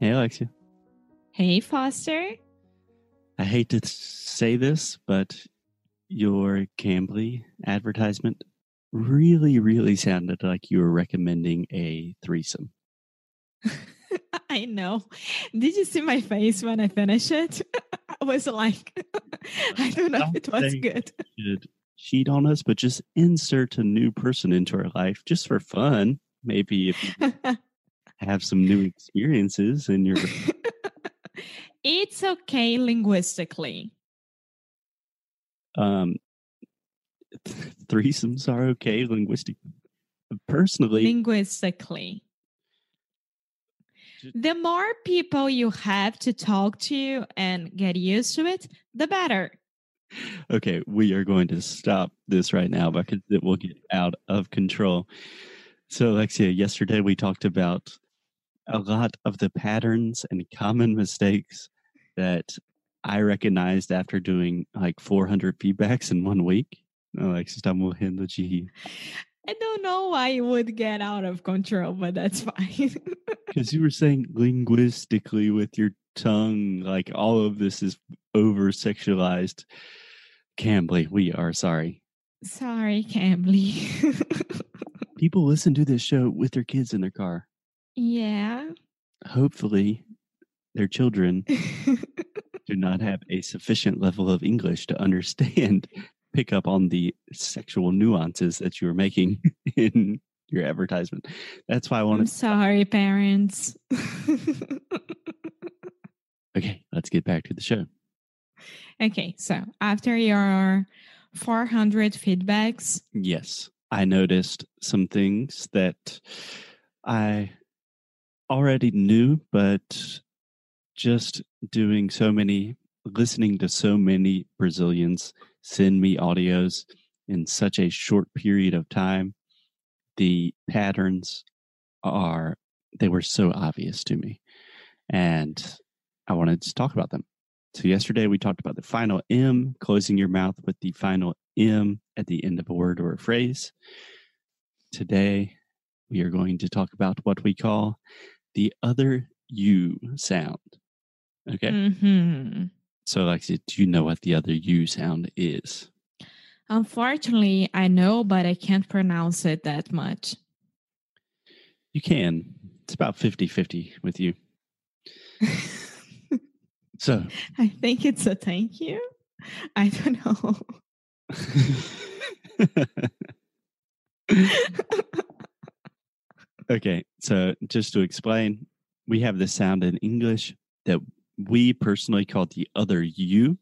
Hey, Alexia. Hey, Foster. I hate to say this, but your Cambly advertisement really, really sounded like you were recommending a threesome. I know. Did you see my face when I finished it? I was like, I don't know if it was good. Should cheat on us, but just insert a new person into our life just for fun. Maybe if you have some new experiences in your. it's okay linguistically. Um, threesomes are okay linguistically. Personally, linguistically. The more people you have to talk to and get used to it, the better. Okay, we are going to stop this right now because it will get out of control. So, Alexia, yesterday we talked about a lot of the patterns and common mistakes that I recognized after doing like 400 feedbacks in one week. Alexia, estamos rindo de I don't know why it would get out of control, but that's fine. Because you were saying linguistically with your tongue, like all of this is over sexualized. Cambly, we are sorry. Sorry, Cambly. People listen to this show with their kids in their car. Yeah. Hopefully, their children do not have a sufficient level of English to understand pick up on the sexual nuances that you are making in your advertisement. That's why I wanted. To I'm sorry, parents. okay, let's get back to the show. Okay, so after your 400 feedbacks, yes, I noticed some things that I already knew, but just doing so many, listening to so many Brazilians send me audios in such a short period of time, the patterns are, they were so obvious to me. And I wanted to talk about them. So, yesterday we talked about the final M, closing your mouth with the final M at the end of a word or a phrase. Today we are going to talk about what we call the other U sound. Okay. Mm-hmm. So, Alexia, do you know what the other U sound is? Unfortunately, I know, but I can't pronounce it that much. You can. It's about 50 50 with you. so, I think it's a thank you. I don't know. okay. So, just to explain, we have this sound in English that we personally call the other U,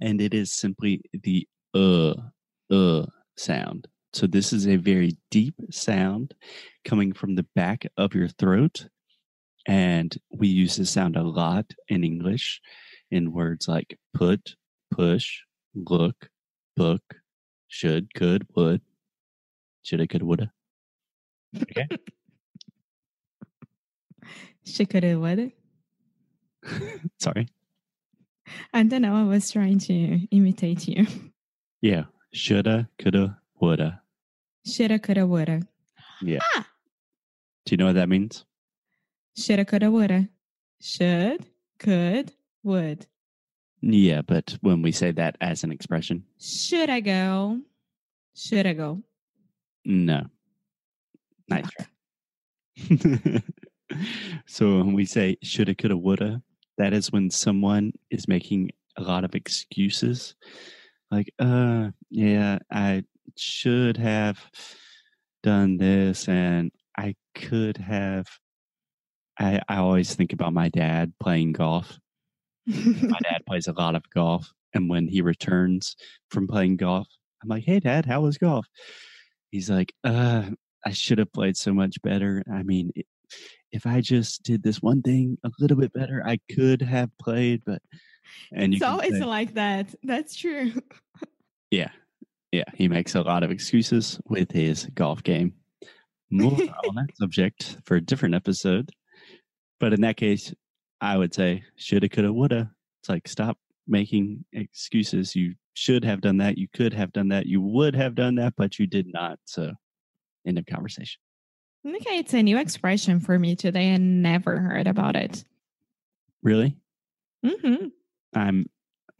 and it is simply the uh, uh sound. So this is a very deep sound coming from the back of your throat. And we use this sound a lot in English in words like put, push, look, book, should, could, would, shoulda, coulda, woulda. Okay. woulda. Sorry. I don't know. I was trying to imitate you. Yeah. Shoulda, coulda, woulda. Shoulda, coulda, woulda. Yeah. Ah! Do you know what that means? Shoulda, coulda, woulda. Should, could, would. Yeah, but when we say that as an expression, should I go? Should I go? No. Nice. So when we say shoulda, coulda, woulda, that is when someone is making a lot of excuses. Like uh yeah i should have done this and i could have i i always think about my dad playing golf. My dad plays a lot of golf and when he returns from playing golf i'm like hey dad how was golf? He's like uh i should have played so much better i mean it, if I just did this one thing a little bit better, I could have played, but and it's always say, like that. That's true. yeah. Yeah. He makes a lot of excuses with his golf game. More on that subject for a different episode. But in that case, I would say shoulda, coulda, woulda. It's like stop making excuses. You should have done that. You could have done that. You would have done that, but you did not. So end of conversation. Okay, it's a new expression for me today. I never heard about it. Really? hmm I'm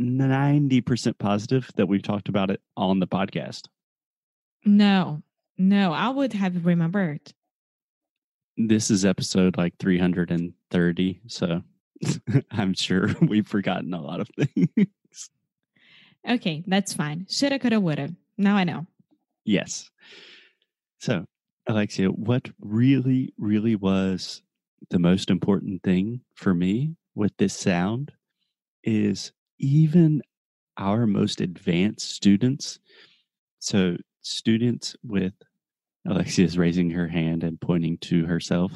90% positive that we've talked about it on the podcast. No, no, I would have remembered. This is episode like 330. So I'm sure we've forgotten a lot of things. Okay, that's fine. Shoulda, coulda, woulda. Now I know. Yes. So, Alexia, what really, really was the most important thing for me with this sound is even our most advanced students. So, students with Alexia is raising her hand and pointing to herself.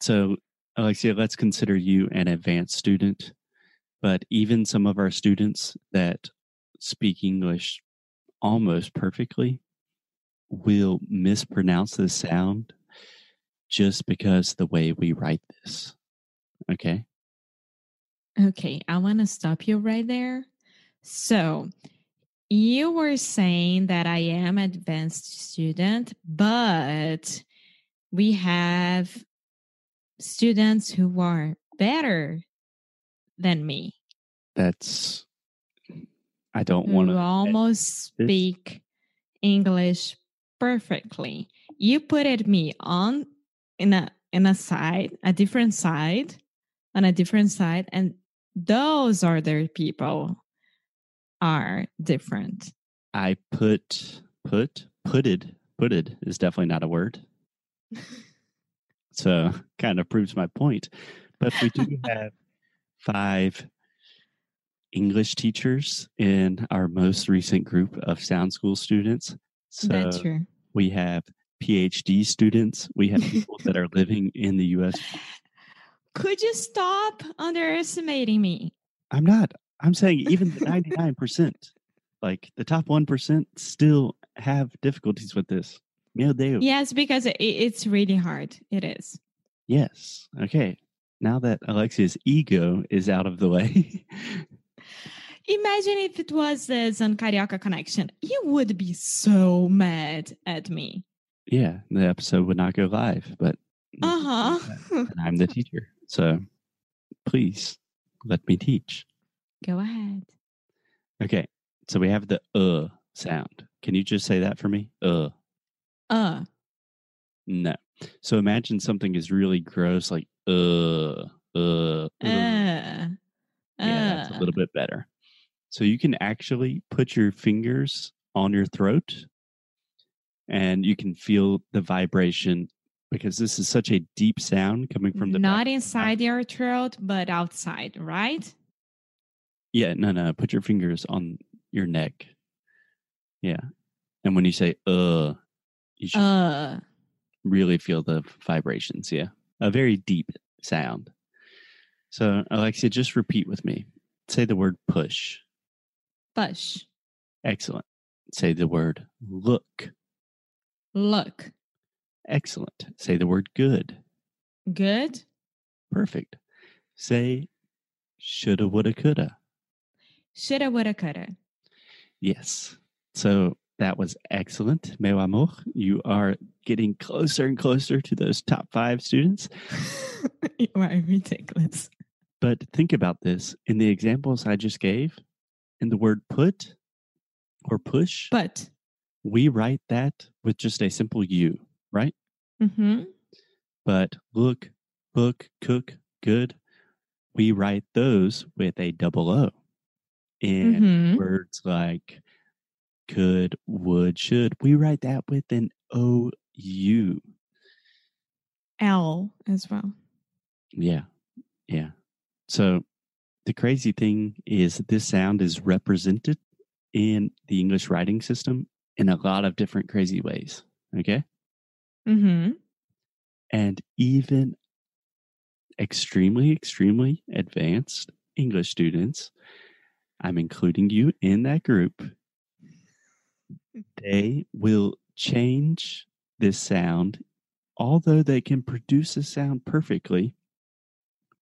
So, Alexia, let's consider you an advanced student. But even some of our students that speak English almost perfectly will mispronounce the sound just because the way we write this. Okay. okay, I want to stop you right there. So, you were saying that I am advanced student, but we have students who are better than me. That's, I don't want to. almost speak English perfectly. You put it me on in a in a side, a different side, on a different side, and those other people are different. I put, put, putted, putted is definitely not a word. So kind of proves my point. But we do have five English teachers in our most recent group of Sound School students. So That's true. we have PhD students. We have people that are living in the US. Could you stop underestimating me? I'm not. I'm saying even the 99%, like the top 1% still have difficulties with this. Meu Deus. Yes, because it, it's really hard. It is. Yes. Okay. Now that Alexia's ego is out of the way, Imagine if it was the Zan Carioca connection. You would be so mad at me. yeah, the episode would not go live. But Uh huh. and I'm the teacher, so please let me teach. Go ahead. Okay. So we have the uh sound. Can you just say that for me? Uh. Uh. No. So imagine something is really gross, like uh, uh, uh. Uh. Yeah, that's a uh. little bit better. So you can actually put your fingers on your throat and you can feel the vibration because this is such a deep sound coming from the Not the inside your throat, but outside, right? Yeah, no, no. Put your fingers on your neck. Yeah. And when you say uh, you should Uh. really feel the vibrations. Yeah. A very deep sound. So, Alexia, just repeat with me. Say the word push. Push. Excellent. Say the word look. Look. Excellent. Say the word good. Good. Perfect. Say shoulda, woulda, coulda. Shoulda, woulda, coulda. Yes. So that was excellent. Meu amor, you are getting closer and closer to those top five students. you are ridiculous. But think about this in the examples I just gave, in the word put or push, But. we write that with just a simple U, right? hmm But look, book, cook, good, we write those with a double O. And hmm words like could, would, should, we write that with an O U. L as well. Yeah. Yeah. So the crazy thing is this sound is represented in the English writing system in a lot of different crazy ways. Okay. hmm And even extremely, extremely advanced English students, I'm including you in that group, they will change this sound, although they can produce a sound perfectly.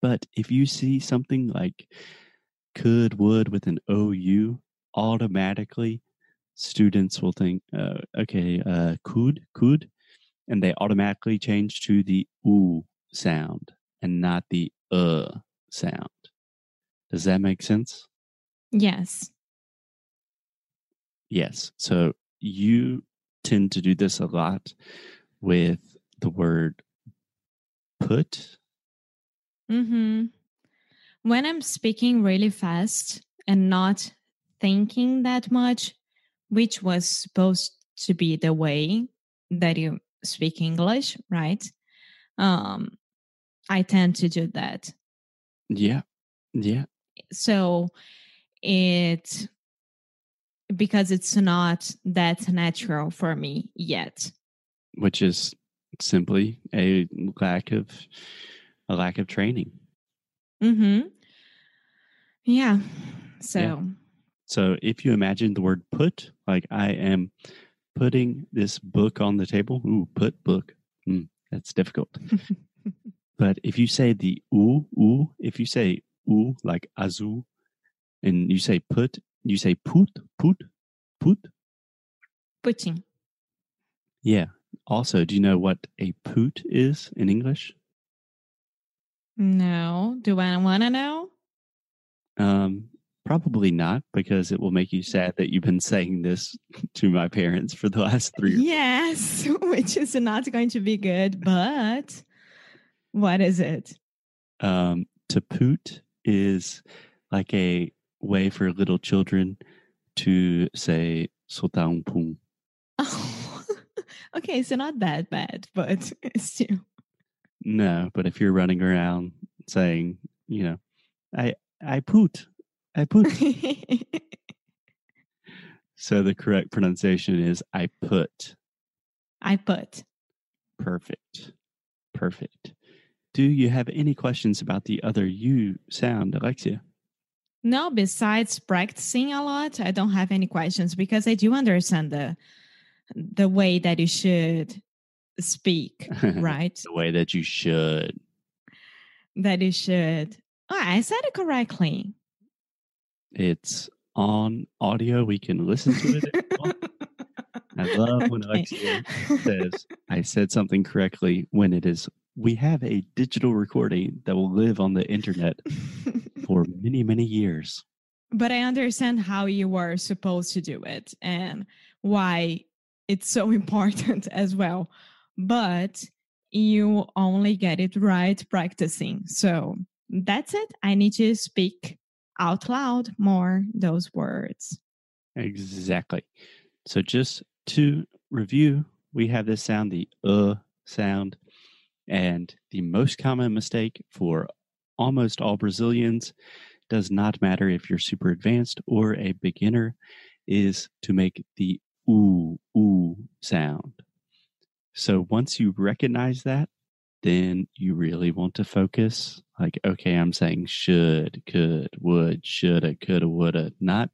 But if you see something like could, would with an OU, automatically students will think, uh, okay, uh, could, could. and they automatically change to the oo sound and not the uh sound. Does that make sense? Yes. Yes. So you tend to do this a lot with the word put. Mm-hmm. When I'm speaking really fast and not thinking that much, which was supposed to be the way that you speak English, right? Um, I tend to do that. Yeah. Yeah. So it because it's not that natural for me yet. Which is simply a lack of a lack of training. Mm-hmm. Yeah. So Yeah. So if you imagine the word put, like I am putting this book on the table. Ooh, put book. Hmm, that's difficult. but if you say the ooh, ooh, if you say ooh like azu, and you say put, you say put, put, put. putting. Yeah. Also, do you know what a put is in English? No. Do I want to know? Um, probably not, because it will make you sad that you've been saying this to my parents for the last three. Yes, which is not going to be good, but what is it? Um, to poot is like a way for little children to say "soltar pum." Oh, okay, so not that bad, but still. No, but if you're running around saying, you know, I I poot, I poot. so the correct pronunciation is I put. I put. Perfect. Perfect. Do you have any questions about the other U sound, Alexia? No, besides practicing a lot, I don't have any questions because I do understand the the way that you should speak, right? the way that you should. that you should. Oh, I said it correctly. It's on audio. We can listen to it. if you want. I love when Alexia says I said something correctly when it is we have a digital recording that will live on the internet for many, many years. but I understand how you were supposed to do it and why it's so important as well. But you only get it right practicing. So that's it. I need to speak out loud more those words. Exactly. So just to review, we have this sound, the uh sound, and the most common mistake for almost all Brazilians does not matter if you're super advanced or a beginner is to make the ooh ooh sound. So once you recognize that, then you really want to focus like okay, I'm saying should, could, would, shoulda, coulda, woulda, not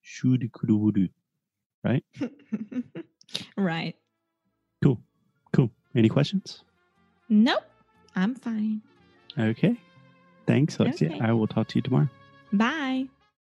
shoulda, coulda, woulda. Right? right. Cool. Cool. Any questions? Nope. I'm fine. Okay. Thanks, Alexia. Okay. I will talk to you tomorrow. Bye.